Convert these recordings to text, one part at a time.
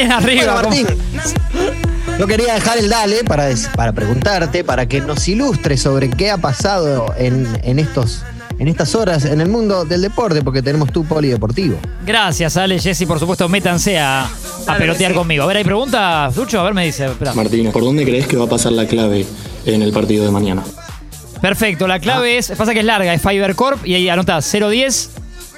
Bien arriba. Bueno, Martín, yo quería dejar el dale para, para preguntarte, para que nos ilustre sobre qué ha pasado en, en estos, en estas horas en el mundo del deporte, porque tenemos tu polideportivo. Gracias, Ale, Jessy, por supuesto, métanse a, a pelotear sí. conmigo. A ver, hay preguntas, Ducho, a ver, me dice. espera. Martínez, ¿por dónde crees que va a pasar la clave en el partido de mañana? Perfecto, la Ah. clave es, pasa que es larga, es Fiverr Corp y ahí anota 010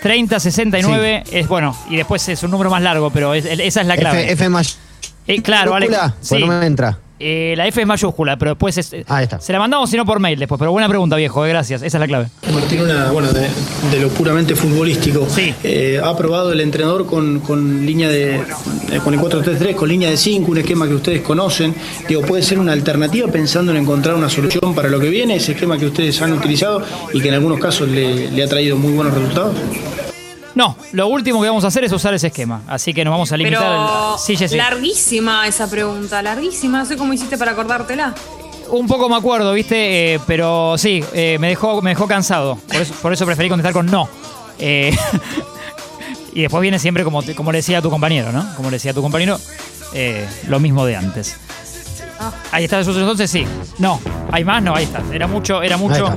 30 69, es bueno, y después es un número más largo, pero es- esa es la clave. F, F más. Eh, claro, Ale. Pues sí. no me entra. Eh, la F es mayúscula, pero después es, Ahí está. se la mandamos sino por mail después, pero buena pregunta, viejo, eh, gracias, esa es la clave. Martín, una, bueno, de, de lo puramente futbolístico. Sí. Eh, ha probado el entrenador con, con línea de. eh, con el 4-3-3, con línea de 5, un esquema que ustedes conocen. Digo, puede ser una alternativa pensando en encontrar una solución para lo que viene, ese esquema que ustedes han utilizado y que en algunos casos le, le ha traído muy buenos resultados. No, lo último que vamos a hacer es usar ese esquema, así que nos vamos a limitar. Pero el- Sí, Jessy. larguísima esa pregunta, larguísima. No sé cómo hiciste para acordártela. Un poco me acuerdo, ¿viste? Eh, pero sí, eh, me, dejó, me dejó cansado. Por eso, por eso preferí contestar con no. Eh, y después viene siempre como, como le decía a tu compañero, ¿no? Como le decía a tu compañero, eh, lo mismo de antes. Ah. Ahí está entonces sí. No, hay más, no, ahí está. Era mucho, era mucho. está.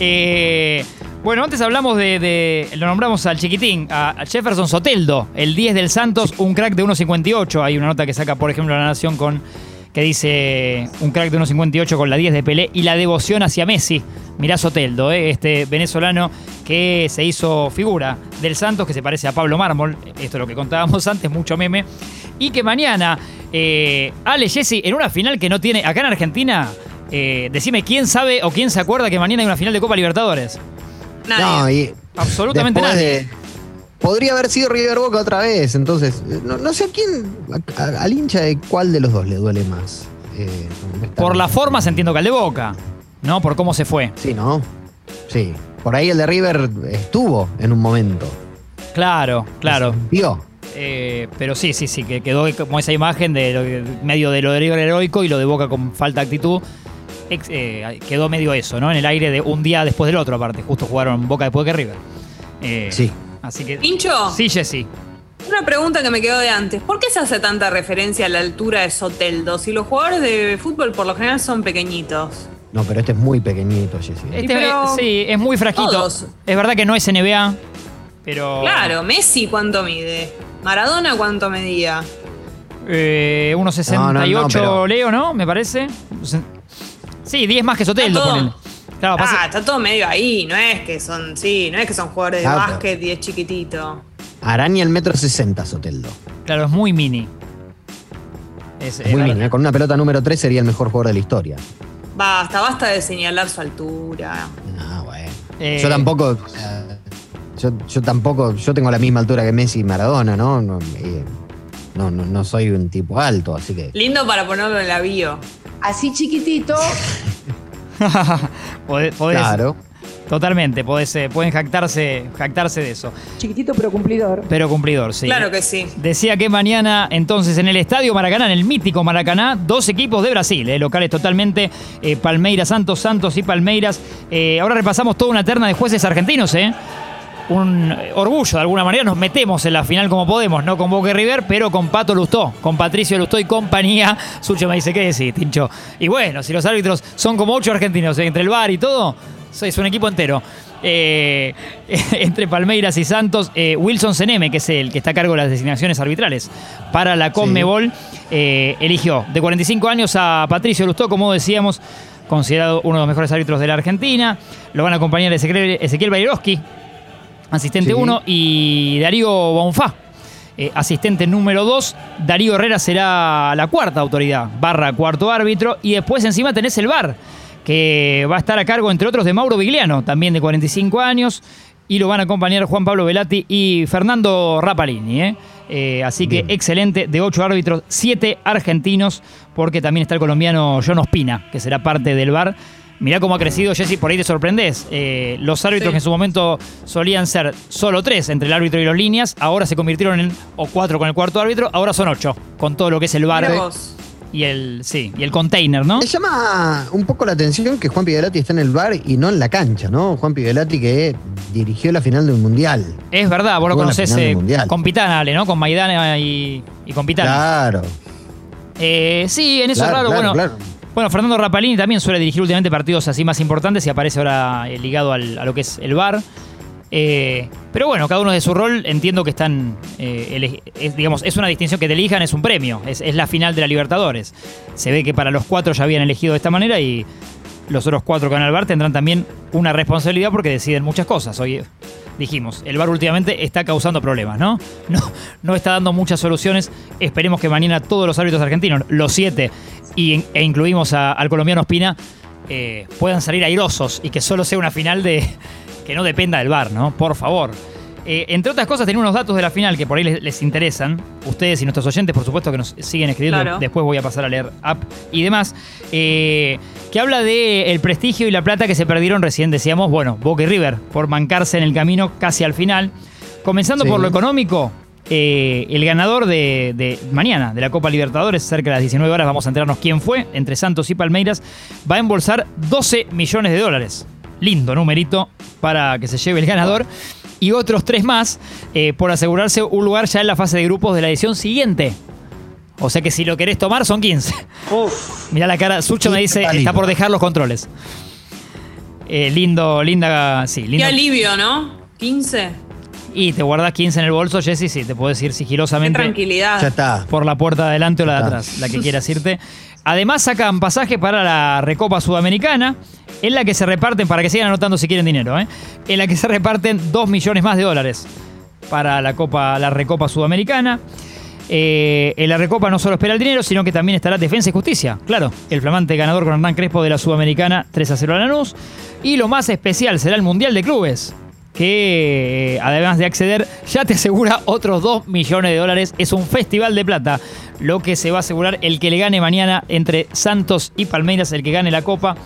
Eh, bueno, antes hablamos de, Lo nombramos al chiquitín, a, a Jefferson Soteldo, el 10 del Santos, un crack de 1.58. Hay una nota que saca, por ejemplo, La Nación con. que dice un crack de 1.58 con la 10 de Pelé y la devoción hacia Messi. Mirá Soteldo, eh, este venezolano que se hizo figura del Santos, que se parece a Pablo Mármol. Esto es lo que contábamos antes, mucho meme. Y que mañana, eh, Ale Jesse, en una final que no tiene. Acá en Argentina, eh, decime quién sabe o quién se acuerda que mañana hay una final de Copa Libertadores. Nadie. No, y Absolutamente nadie. de- podría haber sido River Boca otra vez, entonces eh, no, no sé a quién, a- a- al hincha de cuál de los dos le duele más. Eh, Por las formas entiendo que al de Boca, ¿no? Por cómo se fue. Sí, ¿no? Sí. Por ahí el de River estuvo en un momento. Claro, claro. Vio. Eh, pero sí, sí, sí, que quedó como esa imagen de medio de lo de River heroico y lo de Boca con falta de actitud. Ex- eh, quedó medio eso, ¿no? En el aire de un día después del otro, aparte. Justo jugaron Boca después que River. Eh, Sí. Así que. Pincho, Sí, Jessy. una pregunta que me quedó de antes. ¿Por qué se hace tanta referencia a la altura de Soteldo si los jugadores de fútbol por lo general son pequeñitos? No, pero este es muy pequeñito, Jessy. Este, pero sí, es muy frasquito. todos. Es verdad que no es NBA, pero. Claro, Messi cuánto mide. Maradona cuánto medía. Eh, 1.68 No, no, no, pero- Leo, ¿no? Me parece. Sí, 10 más que Soteldo. Está todo. ponele. Claro, pasa- Ah, está todo medio ahí, no es que son, sí, no es que son jugadores de Ah, pero- básquet y es chiquitito. Araña el metro sesenta, Soteldo. claro, es muy mini. Es, Es muy eh, bien, ¿eh? Con una pelota número 3 sería el mejor jugador de la historia. Basta, basta de señalar su altura. Ah, bueno. Eh, Yo tampoco. sea, yo, yo tampoco. Yo tengo la misma altura que Messi y Maradona, ¿no? No, eh, no, no, no soy un tipo alto, así que. Lindo para ponerlo en la bio. Así chiquitito. podés- podés- Claro. Totalmente, podés, eh, pueden jactarse, jactarse de eso. Chiquitito pero cumplidor. Pero cumplidor, sí. Claro que sí. Decía que mañana, entonces, en el Estadio Maracaná, en el mítico Maracaná, dos equipos de Brasil, eh, locales totalmente, eh, Palmeiras, Santos, Santos y Palmeiras. Eh, ahora repasamos toda una terna de jueces argentinos, ¿eh? Un orgullo, de alguna manera, nos metemos en la final como podemos, no con Boca y River, pero con Pato Lustó, con Patricio Lustó y compañía. Sucho me dice, ¿qué decís, Tincho? Y bueno, si los árbitros son como ocho argentinos, eh, entre el bar y todo, es un equipo entero. Eh, entre Palmeiras y Santos, eh, Wilson Seneme, que es el que está a cargo de las designaciones arbitrales para la Conmebol, eh, eligió de 45 años a Patricio Lustó, como decíamos, considerado uno de los mejores árbitros de la Argentina. Lo van a acompañar Ezequiel, Ezequiel Bairoski, asistente Sí. 1, y Darío Bonfá. eh, asistente número 2, Darío Herrera será la cuarta autoridad, barra cuarto árbitro, y después encima tenés el VAR, que va a estar a cargo, entre otros, de Mauro Vigliano, también de 45 años, y lo van a acompañar Juan Pablo Velati y Fernando Rapalini. ¿eh? Eh, así que excelente, de ocho árbitros, siete argentinos, porque también está el colombiano John Ospina, que será parte del VAR. Mirá cómo ha crecido, Jessy, por ahí te sorprendés. Eh, los árbitros Sí. que en su momento solían ser solo tres entre el árbitro y los líneas, ahora se convirtieron en, o cuatro con el cuarto árbitro, ahora son ocho, con todo lo que es el vos. y el, sí, y el container, ¿no? Me llama un poco la atención que Juan Pivelati está en el bar y no en la cancha, ¿no? Juan Pivelati que dirigió la final de un mundial. Es verdad, vos lo conocés del eh, con Pitana, Ale, ¿no? Con Maidana y, y con Pitana. Claro. Eh, sí, en eso Claro, es raro. claro, bueno, claro. Bueno, Fernando Rapalini también suele dirigir últimamente partidos así más importantes y aparece ahora eh, ligado a lo que es el bar. Eh, pero bueno, cada uno de su rol, entiendo que están, eh, es, digamos, es una distinción que te elijan, es un premio, es, es la final de la Libertadores. Se ve que para los cuatro ya habían elegido de esta manera y los otros cuatro que van al bar tendrán también una responsabilidad porque deciden muchas cosas. Hoy dijimos, el bar últimamente está causando problemas, ¿no? No, no está dando muchas soluciones. Esperemos que mañana todos los árbitros argentinos, los siete, y, e incluimos a- al colombiano Espina, eh, puedan salir airosos y que solo sea una final de que no dependa del bar, ¿no? Por favor. Eh, entre otras cosas, tenía unos datos de la final que por ahí les, les interesan. Ustedes y nuestros oyentes, por supuesto, que nos siguen escribiendo. Claro. Después voy a pasar a leer app y demás. Eh, que habla de el prestigio y la plata que se perdieron recién, decíamos, bueno, Boca y River, por mancarse en el camino casi al final. Comenzando Sí. por lo económico, eh, el ganador de, de mañana de la Copa Libertadores, cerca de las 19 horas, vamos a enterarnos quién fue, entre Santos y Palmeiras, va a embolsar 12 millones de dólares. Lindo numerito para que se lleve el ganador. Y otros tres más eh, por asegurarse un lugar ya en la fase de grupos de la edición siguiente. O sea que si lo querés tomar son 15. Mirá la cara, Sucho me dice, está por dejar los controles. Eh, lindo, linda, sí, Qué lindo. alivio, ¿no? 15. Y te guardas 15 en el bolso, Jessy, sí, te puedo decir Qué sigilosamente tranquilidad. Ya está. por la puerta de adelante o la de atrás, la que quieras irte. Además sacan pasaje para la Recopa Sudamericana, en la que se reparten, para que sigan anotando si quieren dinero, ¿eh? en la que se reparten 2 millones más de dólares para la Copa, la Recopa Sudamericana. Eh, en la Recopa no solo espera el dinero, sino que también estará Defensa y Justicia. Claro, el flamante ganador con Hernán Crespo de la Sudamericana 3 a 0 a Lanús. Y lo más especial será el Mundial de Clubes, que eh, además de acceder ya te asegura otros 2 millones de dólares. Es un festival de plata, lo que se va a asegurar el que le gane mañana entre Santos y Palmeiras, el que gane la Copa.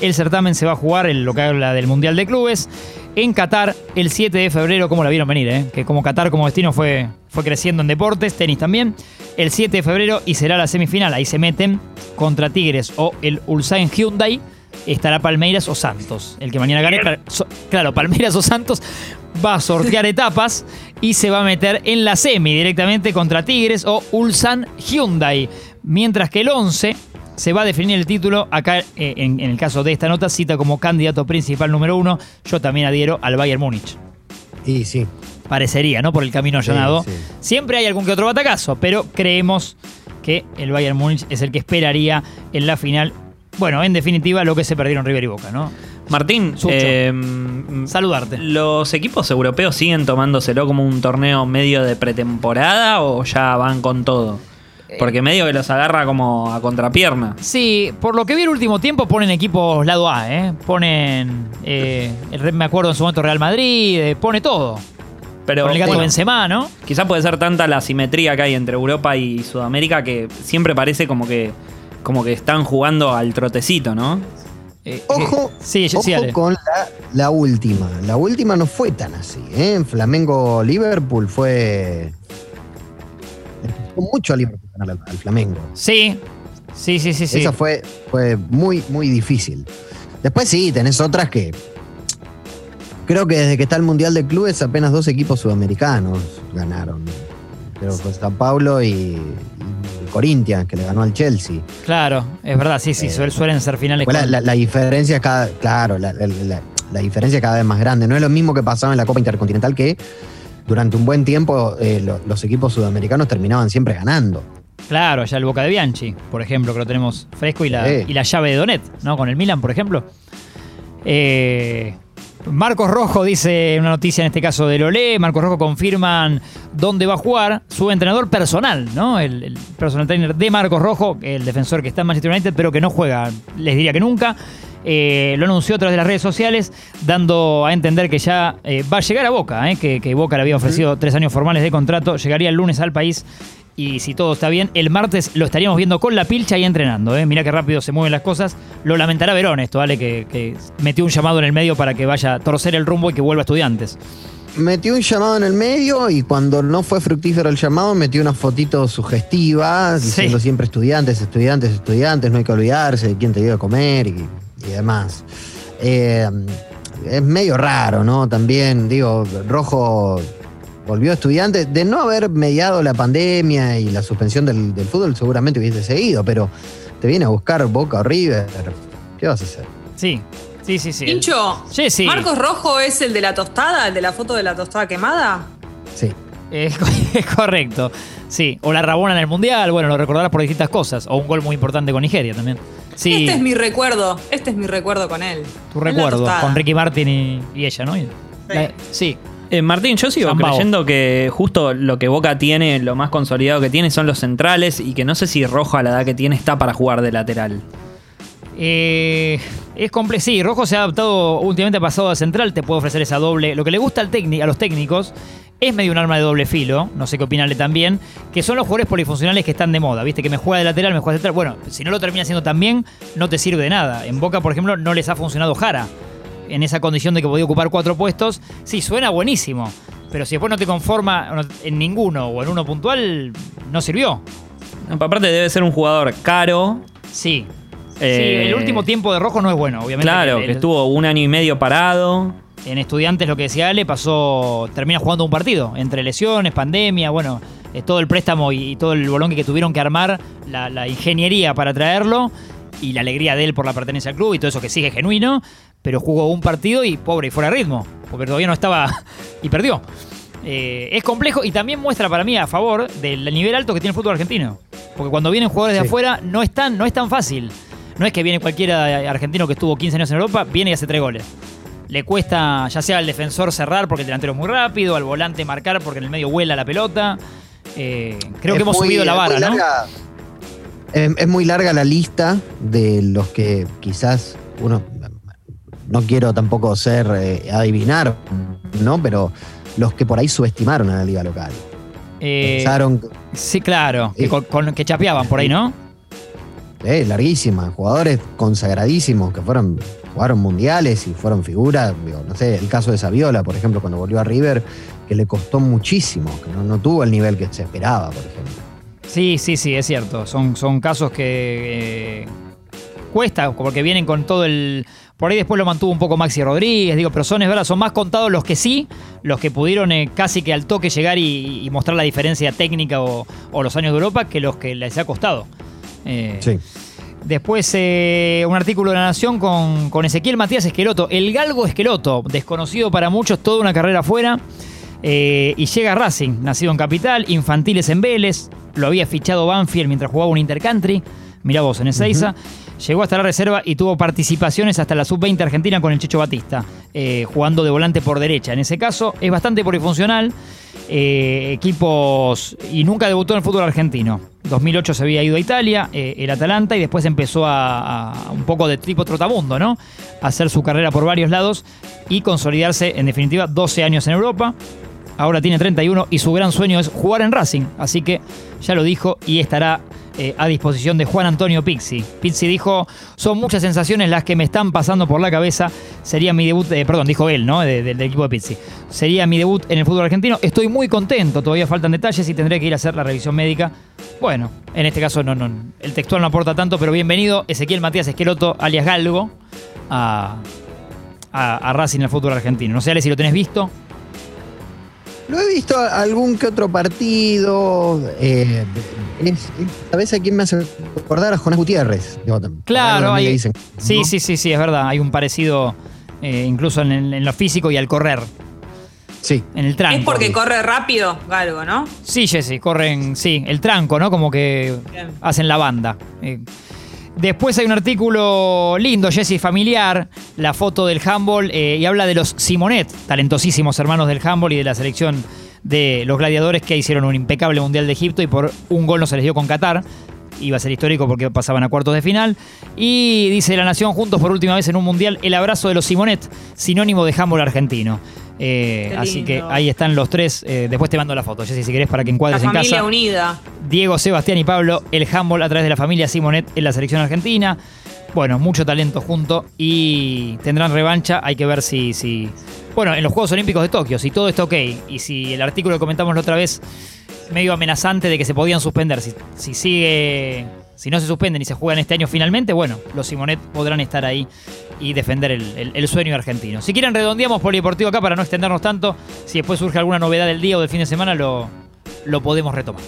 El certamen se va a jugar, en lo que habla del Mundial de Clubes, en Qatar el 7 de febrero, como la vieron venir, eh? que como Qatar como destino fue, fue creciendo en deportes, tenis también. El 7 de febrero y será la semifinal. Ahí se meten contra Tigres o el Ulsan Hyundai. Estará Palmeiras o Santos. El que mañana gane, claro, so- claro, Palmeiras o Santos va a sortear etapas y se va a meter en la semi directamente contra Tigres o Ulsan Hyundai. Mientras que el 11 se va a definir el título. Acá, eh, en, en el caso de esta nota, cita como candidato principal número uno. Yo también adhiero al Bayern Múnich. Y sí. Parecería, ¿no? Por el camino Sí, allanado. sí. Siempre hay algún que otro batacazo, pero creemos que el Bayern Múnich es el que esperaría en la final. Bueno, en definitiva, lo que se perdieron River y Boca, ¿no? Martín, Sucho. eh, Saludarte. ¿los equipos europeos siguen tomándoselo como un torneo medio de pretemporada o ya van con todo? Porque medio que los agarra como a contrapierna. Sí, por lo que vi el último tiempo ponen equipos lado A, ¿eh? Ponen, eh, el me acuerdo en su momento Real Madrid, eh, pone todo. Pero Con el gato bueno, Benzema, ¿no? quizá puede ser tanta la simetría que hay entre Europa y Sudamérica que siempre parece como que, como que están jugando al trotecito, ¿no? Eh, Ojo, eh, sí, sí, ojo sí, Ale. con la, la última. La última no fue tan así. ¿eh? Flamengo-Liverpool fue. Costó mucho a Liverpool ganar al, al Flamengo. Sí, sí, sí, sí. sí. Esa fue, fue muy, muy difícil. Después sí, tenés otras que. Creo que desde que está el Mundial de Clubes apenas dos equipos sudamericanos ganaron. Creo que fue San Paulo y, y Corinthians, que le ganó al Chelsea. Claro, es verdad, sí, sí, Eh, suel- suelen ser finales. La, la- la diferencia es cada, claro, la, la- diferencia es cada vez más grande. No es lo mismo que pasaba en la Copa Intercontinental que durante un buen tiempo eh, lo- los equipos sudamericanos terminaban siempre ganando. Claro, ya el Boca de Bianchi, por ejemplo, que lo tenemos fresco, y la, Sí. y la llave de Donet, ¿no? Con el Milan, por ejemplo. Eh, Marcos Rojo dice una noticia en este caso de Lolé. Marcos Rojo confirman dónde va a jugar su entrenador personal, ¿no? El, el personal trainer de Marcos Rojo, el defensor que está en Manchester United, pero que no juega, les diría que nunca. Eh, lo anunció a través de las redes sociales, dando a entender que ya eh, va a llegar a Boca, eh, que, que Boca le había ofrecido tres años formales de contrato, llegaría el lunes al país y si todo está bien, el martes lo estaríamos viendo con la pilcha y entrenando. Mirá qué rápido se mueven las cosas. Lo lamentará Verón esto, ¿vale? Que, que metió un llamado en el medio para que vaya a torcer el rumbo y que vuelva a estudiantes. metió un llamado en el medio y cuando no fue fructífero el llamado, metió una fotito sugestiva, Sí. diciendo siempre estudiantes, estudiantes, estudiantes, no hay que olvidarse de quién te dio a comer y, y demás. Eh, es medio raro, ¿no? También, digo, Rojo volvió estudiante. De no haber mediado la pandemia y la suspensión del, del fútbol, seguramente hubiese seguido, pero te viene a buscar Boca o River. ¿Qué vas a hacer? Sí, sí, sí, sí. Pincho, Jessy. ¿Marcos Rojo es el de la tostada, el de la foto de la tostada quemada? Sí. Es, es correcto. Sí, o la Rabona en el Mundial, bueno, lo recordarás por distintas cosas. O un gol muy importante con Nigeria también. Sí, Este es mi recuerdo, este es mi recuerdo con él. tu recuerdo, con Ricky Martin y, y ella, ¿no? Y- la- sí. Eh, Martín, yo sigo Zambao. creyendo que justo lo que Boca tiene, lo más consolidado que tiene son los centrales y que no sé si Rojo a la edad que tiene está para jugar de lateral. Eh, es complejo. Sí, Rojo se ha adaptado últimamente ha pasado a central, te puede ofrecer esa doble. Lo que le gusta al a los técnicos es medio un arma de doble filo, no sé qué opinarle también, que son los jugadores polifuncionales que están de moda, ¿viste? Que me juega de lateral, me juega de central. Bueno, si no lo termina haciendo tan bien, no te sirve de nada. En Boca, por ejemplo, no les ha funcionado Jara. En esa condición de que podía ocupar cuatro puestos, sí, suena buenísimo. Pero si después no te conforma en ninguno o en uno puntual, no sirvió. Aparte debe ser un jugador caro. Sí. Eh, sí, el último tiempo de Rojo no es bueno, obviamente. Claro, El- que el- estuvo un año y medio parado. En estudiantes, lo que decía Ale, pasó, termina jugando un partido. Entre lesiones, pandemia, bueno, eh, todo el préstamo y, y todo el bolón que tuvieron que armar, la, la ingeniería para traerlo y la alegría de él por la pertenencia al club y todo eso que sigue genuino, pero jugó un partido y pobre y fuera de ritmo, porque todavía no estaba y perdió. Eh, es complejo y también muestra para mí a favor del nivel alto que tiene el fútbol argentino. Porque cuando vienen jugadores de afuera no es, tan, no es tan fácil. No es que viene cualquiera argentino que estuvo 15 años en Europa, viene y hace tres goles. Le cuesta ya sea al defensor cerrar porque el delantero es muy rápido, al volante marcar porque en el medio vuela la pelota. Eh, creo Es que hemos muy- subido la vara, ¿no? Es, es muy larga la lista de los que quizás uno. No quiero tampoco ser eh, adivinar, ¿no? Pero los que por ahí subestimaron a la liga local. Eh, Pensaron, sí, claro, que, con- que chapeaban por ahí, ¿no? Eh, larguísima, jugadores consagradísimos que fueron, jugaron mundiales y fueron figuras. digo, no sé, el caso de Saviola, por ejemplo, cuando volvió a River, que le costó muchísimo, que no, no tuvo el nivel que se esperaba, por ejemplo. Sí, sí, sí, es cierto. Son, son casos que eh, cuesta, porque vienen con todo el. Por ahí después lo mantuvo un poco Maxi Rodríguez, digo, pero son, es verdad, son más contados los que sí, los que pudieron eh, casi que al toque llegar y, mostrar la diferencia técnica o los años de Europa que los que les ha costado. Eh, Sí. Después eh, un artículo de La Nación con, con Ezequiel Matías Esqueloto, el galgo Esqueloto, desconocido para muchos, toda una carrera afuera. eh, y llega a Racing, nacido en Capital, infantiles en Vélez, lo había fichado Banfield mientras jugaba un Intercountry, mirá vos, en Ezeiza. Llegó hasta la reserva y tuvo participaciones hasta la sub-20 argentina con el Checho Batista, eh, jugando de volante por derecha. En ese caso es bastante polifuncional, equipos y nunca debutó en el fútbol argentino. 2008 se había ido a Italia, eh, el Atalanta, y después empezó a, un poco de tipo trotamundo, ¿no? A hacer su carrera por varios lados y consolidarse, en definitiva, 12 años en Europa. Ahora tiene 31 y su gran sueño es jugar en Racing. Así que ya lo dijo y estará eh, a disposición de Juan Antonio Pizzi. Pizzi dijo, son muchas sensaciones las que me están pasando por la cabeza. Sería mi debut, eh, perdón, dijo él, ¿no? De- de- del equipo de Pizzi. Sería mi debut en el fútbol argentino. Estoy muy contento, todavía faltan detalles y tendré que ir a hacer la revisión médica. Bueno, en este caso no, no, el textual no aporta tanto, pero bienvenido Ezequiel Matías Esqueloto, alias Galgo, a, a, a Racing en el fútbol argentino. No sé, Ale, si lo tenés visto. Lo he visto algún que otro partido. Eh, ¿Sabes a quién me hace recordar? A Jonás Gutiérrez. Claro, hay- dicen, Sí, ¿no? sí, sí, sí, es verdad. Hay un parecido eh, incluso en, el- en lo físico y al correr, Sí. en el tranco. Es porque corre rápido, Galgo, ¿no? Sí, Jessy, corren, sí, el tranco, ¿no? Como que Bien. hacen la banda. Eh, Después hay un artículo lindo, Jessy, familiar, la foto del handball, eh, y habla de los Simonet, talentosísimos hermanos del handball y de la selección de los gladiadores que hicieron un impecable Mundial de Egipto y por un gol no se les dio con Qatar. Iba a ser histórico porque pasaban a cuartos de final. Y dice La Nación, juntos por última vez en un Mundial, el abrazo de los Simonet, sinónimo de handball argentino. Eh, así que ahí están los tres. eh, después te mando la foto, Jessy, si querés, para que La encuadres en familia casa. unida. Diego, Sebastián y Pablo, el handball a través de la familia Simonet en la selección argentina. Bueno, mucho talento junto y tendrán revancha. Hay que ver si, si. Bueno, en los Juegos Olímpicos de Tokio, si todo está ok y si el artículo que comentamos la otra vez, medio amenazante de que se podían suspender, si, si sigue. Si no se suspenden y se juegan este año finalmente, bueno, los Simonet podrán estar ahí y defender el, sueño argentino. Si quieren, redondeamos Polideportivo acá para no extendernos tanto. Si después surge alguna novedad del día o del fin de semana, lo, lo podemos retomar.